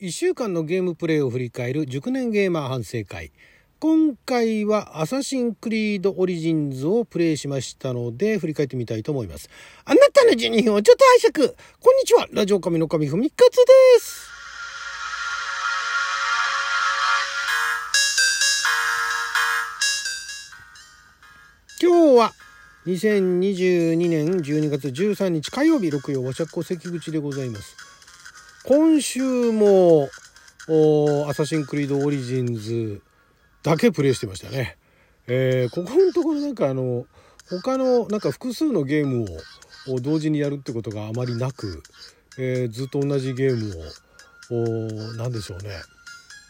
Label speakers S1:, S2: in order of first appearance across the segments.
S1: 1週間のゲームプレイを振り返る熟年ゲーマー反省会。今回はアサシンクリードオリジンズをプレイしましたので、振り返ってみたいと思います。あなたの12分をちょっと拝借こんにちはラジオ神の神ふみかつです今日は2022年12月13日火曜日6曜和釈湖関口でございます。今週もアサシンクリードオリジンズだけプレイしてましたね。えー、ここのところなんかあの他のなんか複数のゲームを同時にやるってことがあまりなく、えー、ずっと同じゲームを何でしょうね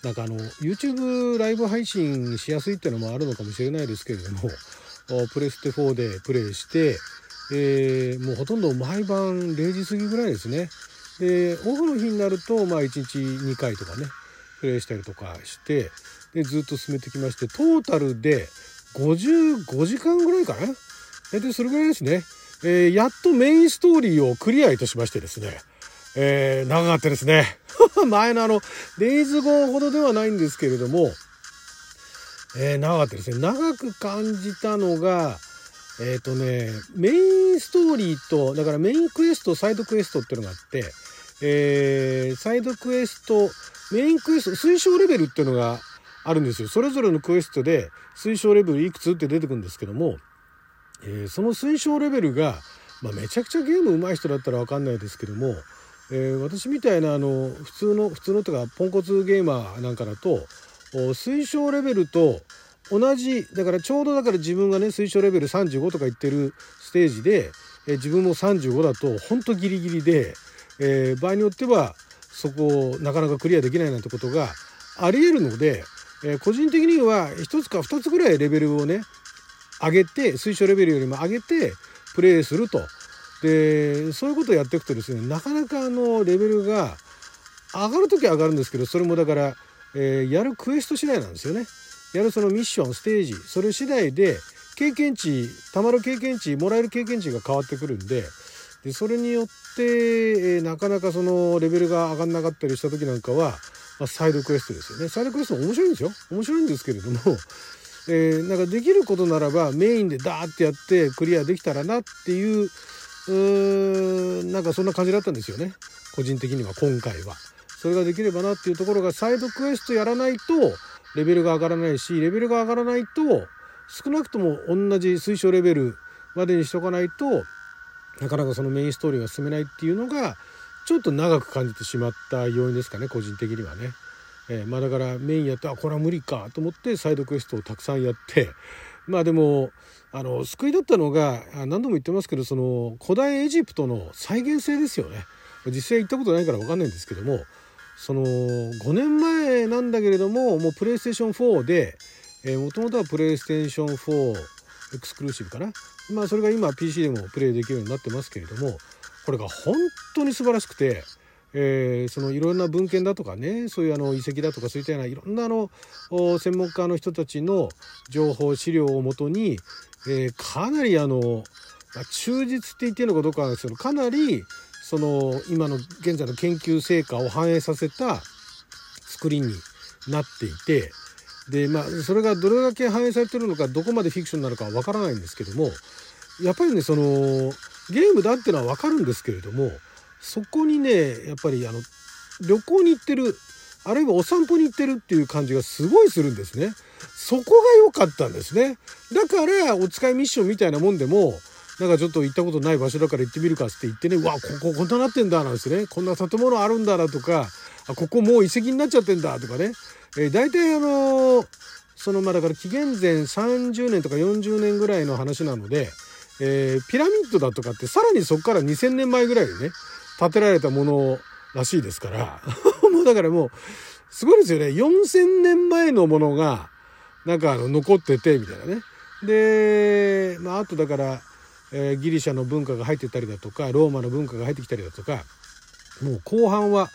S1: なんかあの YouTube ライブ配信しやすいっていうのもあるのかもしれないですけれどもプレステ4でプレイして、えー、もうほとんど毎晩0時過ぎぐらいですね。でオフの日になると、まあ、1日2回とかねプレイしたりとかしてでずっと進めてきましてトータルで55時間ぐらいかな？大体それぐらいですね、えー、やっとメインストーリーをクリアいたしましてですね、えー、長かったですね。前のあのデイズゴーほどではないんですけれどもえー、長かったですね。長く感じたのがえっ、ー、とねメインストーリーとだからメインクエストサイドクエストっていうのがあって、えー、サイドクエストメインクエスト推奨レベルっていうのがあるんですよ。それぞれのクエストで推奨レベルいくつって出てくるんですけども、えー、その推奨レベルが、まあ、めちゃくちゃゲーム上手い人だったら分かんないですけども、えー、私みたいなあの普通の普通のとかポンコツゲーマーなんかだと推奨レベルと同じだからちょうどだから自分がね推奨レベル35とか言ってるステージで、え自分も35だとほんとギリギリで、えー、場合によってはそこをなかなかクリアできないなんてことがありえるので、えー、個人的には1つか2つぐらいレベルをね上げて推奨レベルよりも上げてプレイするとでそういうことをやっていくとですねなかなかあのレベルが上がる時は上がるんですけどそれもだからえー、やるクエスト次第なんですよね。やるそのミッションステージそれ次第で経験値たまる経験値もらえる経験値が変わってくるんででそれによって、え、なかなかそのレベルが上がんなかったりした時なんかは、まあ、サイドクエストですよね。サイドクエスト面白いんですよ。面白いんですけれども、えー、なんかできることならばメインでダーってやってクリアできたらなっていううーなんかそんな感じだったんですよね。個人的には今回は。それができればなっていうところがサイドクエストやらないとレベルが上がらないしレベルが上がらないと少なくとも同じ推奨レベルまでにしとかないとなかなかそのメインストーリーが進めないっていうのがちょっと長く感じてしまった要因ですかね個人的にはね。えー、まあだからメインやってあこれは無理かと思ってサイドクエストをたくさんやって まあでもあの救いだったのが何度も言ってますけどその古代エジプトの再現性ですよね。実際行ったことないから分かんないんですけどもその5年前なんだけれどももうプレイステーション4でもともとはプレイステーション4エクスクルーシブかな。まあそれが今 PC でもプレイできるようになってますけれどもこれが本当に素晴らしくて、えー、そのいろんな文献だとかねそういうあの遺跡だとかそういったようないろんなあの専門家の人たちの情報資料をもとに、えー、かなりあの忠実って言っていいのかどうかなんですけどかなりその今の現在の研究成果を反映させた作りになっていてでまあそれがどれだけ反映されてるのかどこまでフィクションなのかは分からないんですけどもやっぱりねそのゲームだっていうのは分かるんですけれどもそこにねやっぱりあの旅行に行ってるあるいはお散歩に行ってるっていう感じがすごいするんですね。そこが良かったんですね。だからお使いミッションみたいなもんでもなんかちょっと行ったことない場所だから行ってみるかって言ってねうわこここんななってんだなんですねこんな建物あるんだなとかあここもう遺跡になっちゃってんだとかね、えー、大体あの、そのまあだから紀元前30年とか40年ぐらいの話なので、えー、ピラミッドだとかってさらにそこから2,000年前ぐらいでね建てられたものらしいですから もうだからもうすごいですよね4,000年前のものがなんかあの残っててみたいなね。で、まあ、あとだからえー、ギリシャの文化が入ってたりだとかローマの文化が入ってきたりだとかもう後半は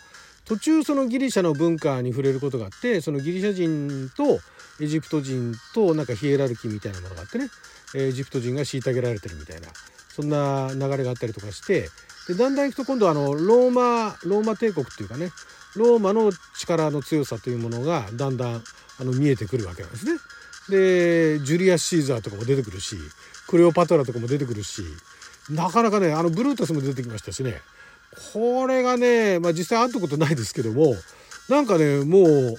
S1: 途中そのギリシャの文化に触れることがあってそのギリシャ人とエジプト人となんかヒエラルキーみたいなものがあってねエジプト人が虐げられてるみたいなそんな流れがあったりとかしてでだんだんいくと今度あのローマローマ帝国っていうかねローマの力の強さというものがだんだんあの見えてくるわけなんですね。でジュリアス・シーザーとかも出てくるしクレオパトラとかも出てくるしなかなかねあのブルータスも出てきましたしねこれがね、まあ、実際会ったことないですけどもなんかねもう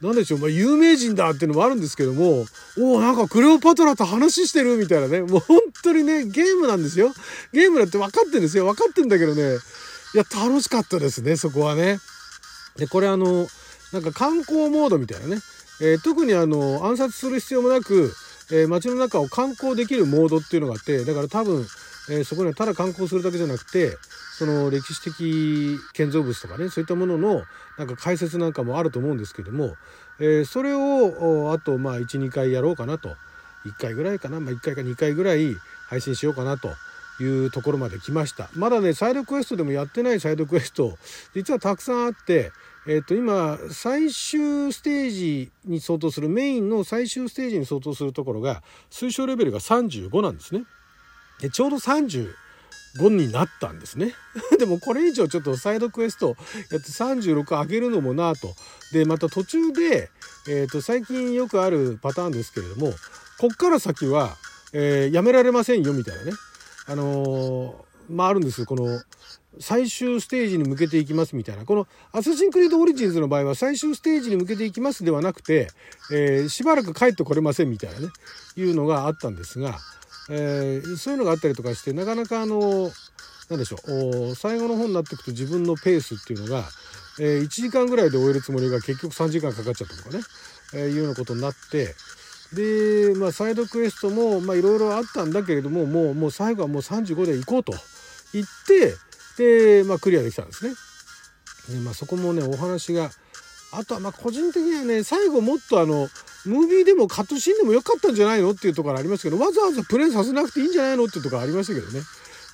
S1: 何でしょう、まあ、有名人だっていうのもあるんですけどもおおなんかクレオパトラと話してるみたいなねもう本当にねゲームなんですよゲームだって分かってるんですよ分かってんだけどねいや楽しかったですねそこはね。でこれあのなんか観光モードみたいなね、えー、特にあの暗殺する必要もなく、えー、街の中を観光できるモードっていうのがあってだから多分、えー、そこにはただ観光するだけじゃなくてその歴史的建造物とかねそういったもののなんか解説なんかもあると思うんですけども、えそれをあとまあ12回やろうかなと1回ぐらいかな、まあ、1回か2回ぐらい配信しようかなと。いうところまで来ましたまだねサイドクエストでもやってないサイドクエスト実はたくさんあってえっ、と今最終ステージに相当するメインの最終ステージに相当するところが推奨レベルが35なんですね。でちょうど5になったんですね。でもこれ以上ちょっとサイドクエストやって36上げるのもなと。でまた途中で、えー、と最近よくあるパターンですけれどもこっから先は、えー、やめられませんよみたいなね。あのー、まああるんですよこの最終ステージに向けていきますみたいなこの「アサシンクリードオリジンズ」の場合は最終ステージに向けていきますではなくて、え、しばらく帰ってこれませんみたいなねいうのがあったんですが、えー、そういうのがあったりとかしてなかなかあの何でしょう最後の方になっていくと自分のペースっていうのが、えー、1時間ぐらいで終えるつもりが結局3時間かかっちゃったとかね、えいうようなことになってで、まあ、サイドクエストもいろいろあったんだけれどももうもう最後はもう35で行こうと言ってで、まあ、クリアできたんですね。でまあ、そこもねお話があとはま個人的にはね最後もっとあのムービーでもカットシーンでもよかったんじゃないのっていうところありますけどわざわざプレイさせなくていいんじゃないのっていうところありましたけどね。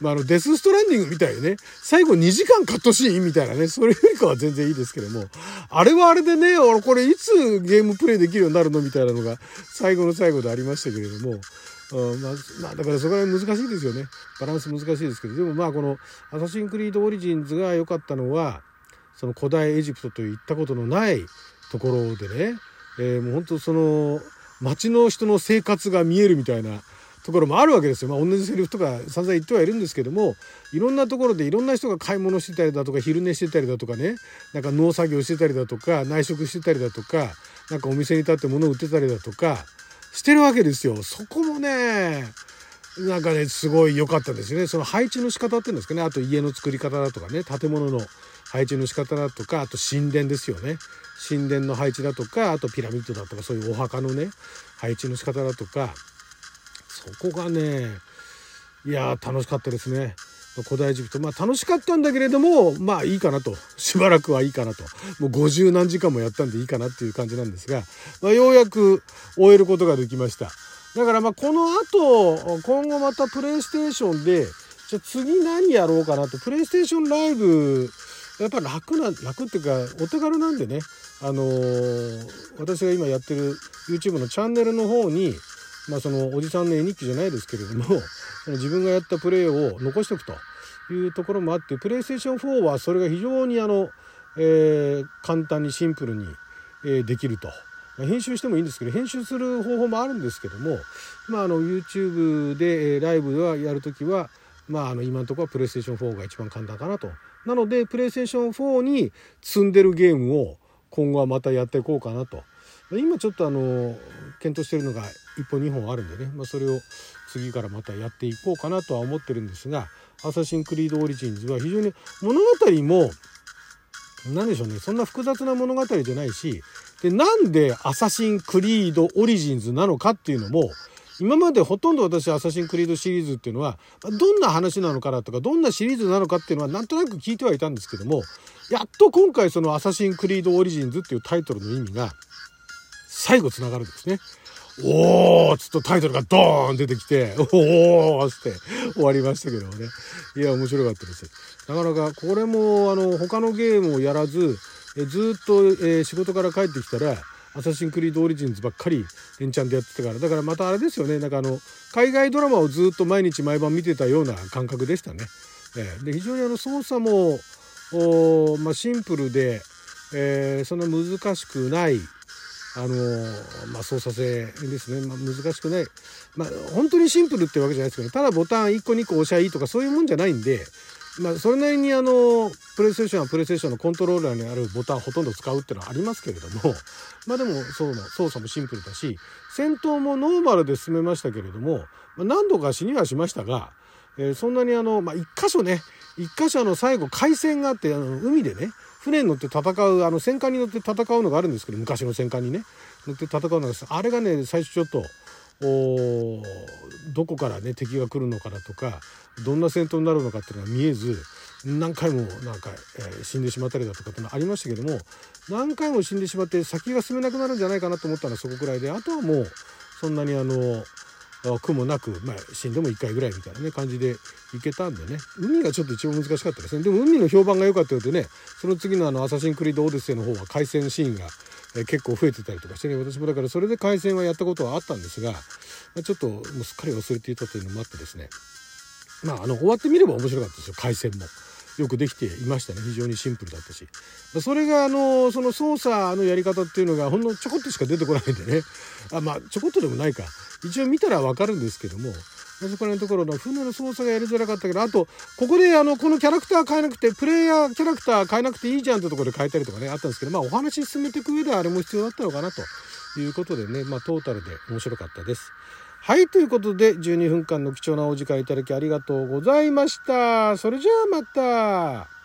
S1: まあ、あのデス・ストランディングみたいにね。最後2時間カットシーンみたいなね。それよりかは全然いいですけども。あれはあれでね俺これいつゲームプレイできるようになるのみたいなのが最後の最後でありましたけれども。うんまあ、まあ、だからそこら辺難しいですよね。バランス難しいですけどでもまあこの「アサシン・クリード・オリジンズ」が良かったのはその古代エジプトといったことのないところでね、えー、もう本当その町の人の生活が見えるみたいなところもあるわけですよ。まあ、同じセリフとか散々言ってはいるんですけどもいろんなところでいろんな人が買い物してたりだとか昼寝してたりだとかねなんか農作業してたりだとか内職してたりだとかなんかお店に立って物を売ってたりだとかしてるわけですよ。そこもね、なんかね、すごい良かったですよね。その配置の仕方っていうんですかね。あと家の作り方だとかね、建物の配置の仕方だとか、あと神殿ですよね。神殿の配置だとか、あとピラミッドだとか、そういうお墓のね、配置の仕方だとか、そこがね、いや楽しかったですね。古代エジプト。まあ楽しかったんだけれどもまあいいかなと。しばらくはいいかなと。もう50何時間もやったんでいいかなっていう感じなんですが、まあ、ようやく終えることができました。だからまあこの後今後またプレイステーションでじゃ次何やろうかなと。プレイステーションライブやっぱ楽な楽っていうかお手軽なんでねあのー、私が今やってる YouTube のチャンネルの方にまあそのおじさんの絵日記じゃないですけれども 自分がやったプレイを残しておくというところもあってプレイステーション4はそれが非常にあの、えー、簡単にシンプルに、えー、できると。編集してもいいんですけど編集する方法もあるんですけども、まあ、あの YouTube で、えライブはやるときは、まあ、あの今のところはプレイステーション4が一番簡単かなと。なのでプレイステーション4に積んでるゲームを今後はまたやっていこうかなと。今ちょっとあの検討してるのが1本2本あるんでね、まあ、それを次からまたやっていこうかなとは思ってるんですが「アサシンクリード・オリジンズ」は非常に物語も何でしょうねそんな複雑な物語じゃないしでなんで「アサシンクリード・オリジンズ」なのかっていうのも今までほとんど私アサシンクリードシリーズっていうのはどんな話なのかなとかどんなシリーズなのかっていうのはなんとなく聞いてはいたんですけどもやっと今回その「アサシンクリード・オリジンズ」っていうタイトルの意味が最後つながるんですね。おーっとタイトルがドーン出てきて、おーっつって終わりましたけどね。いや、面白かったです。なかなか、これも、あの、他のゲームをやらず、えずっと、えー、仕事から帰ってきたら、アサシンクリードオリジンズばっかり連チャンでやってたから、だからまたあれですよね、なんかあの、海外ドラマをずっと毎日毎晩見てたような感覚でしたね。えー、で非常にあの操作も、おまあ、シンプルで、えー、そんな難しくないあのまあ、操作性ですね、まあ、難しくない、まあ、本当にシンプルってわけじゃないですけどただボタン1個2個押しゃいいとかそういうもんじゃないんで、まあ、それなりにあのプレイステーションはプレイステーションのコントローラーにあるボタンをほとんど使うっていうのはありますけれどもまあでもそう操作もシンプルだし戦闘もノーマルで進めましたけれども、ま、何度か死にはしましたが、えー、そんなにあの、まあ、1箇所ね1箇所の最後海戦があってあの海でね船に乗って戦うあの戦艦に乗って戦うのがあるんですけど昔の戦艦にね乗って戦うのがあれがね最初ちょっとどこからね敵が来るのかだとかどんな戦闘になるのかっていうのは見えず何回もなんか、えー、死んでしまったりだとかっていうのはありましたけども何回も死んでしまって先が進めなくなるんじゃないかなと思ったのはそこくらいであとはもうそんなにあの苦もなく、まあ、死んでも1回ぐらいみたいなね感じで行けたんでね。海がちょっと一番難しかったですね。でも海の評判が良かったようでねその次のあの「アサシンクリード・オデッセイ」の方は海戦シーンが、え結構増えてたりとかしてね。私もだからそれで海戦はやったことはあったんですが、まあ、ちょっともうすっかり忘れていたというのもあってですね。まああの終わってみれば面白かったですよ。海戦も。よくできていましたね。非常にシンプルだったし。それがあのその操作のやり方っていうのがほんのちょこっとしか出てこないんでね。あまあちょこっとでもないか。一応見たらわかるんですけども。そこらのところの船の操作がやりづらかったけどあとここであのこのキャラクター変えなくてプレイヤーキャラクター変えなくていいじゃんってところで変えたりとかねあったんですけどまあお話進めていく上であれも必要だったのかなということでねまあトータルで面白かったです。はいということで12分間の貴重なお時間いただきありがとうございました。それじゃあまた。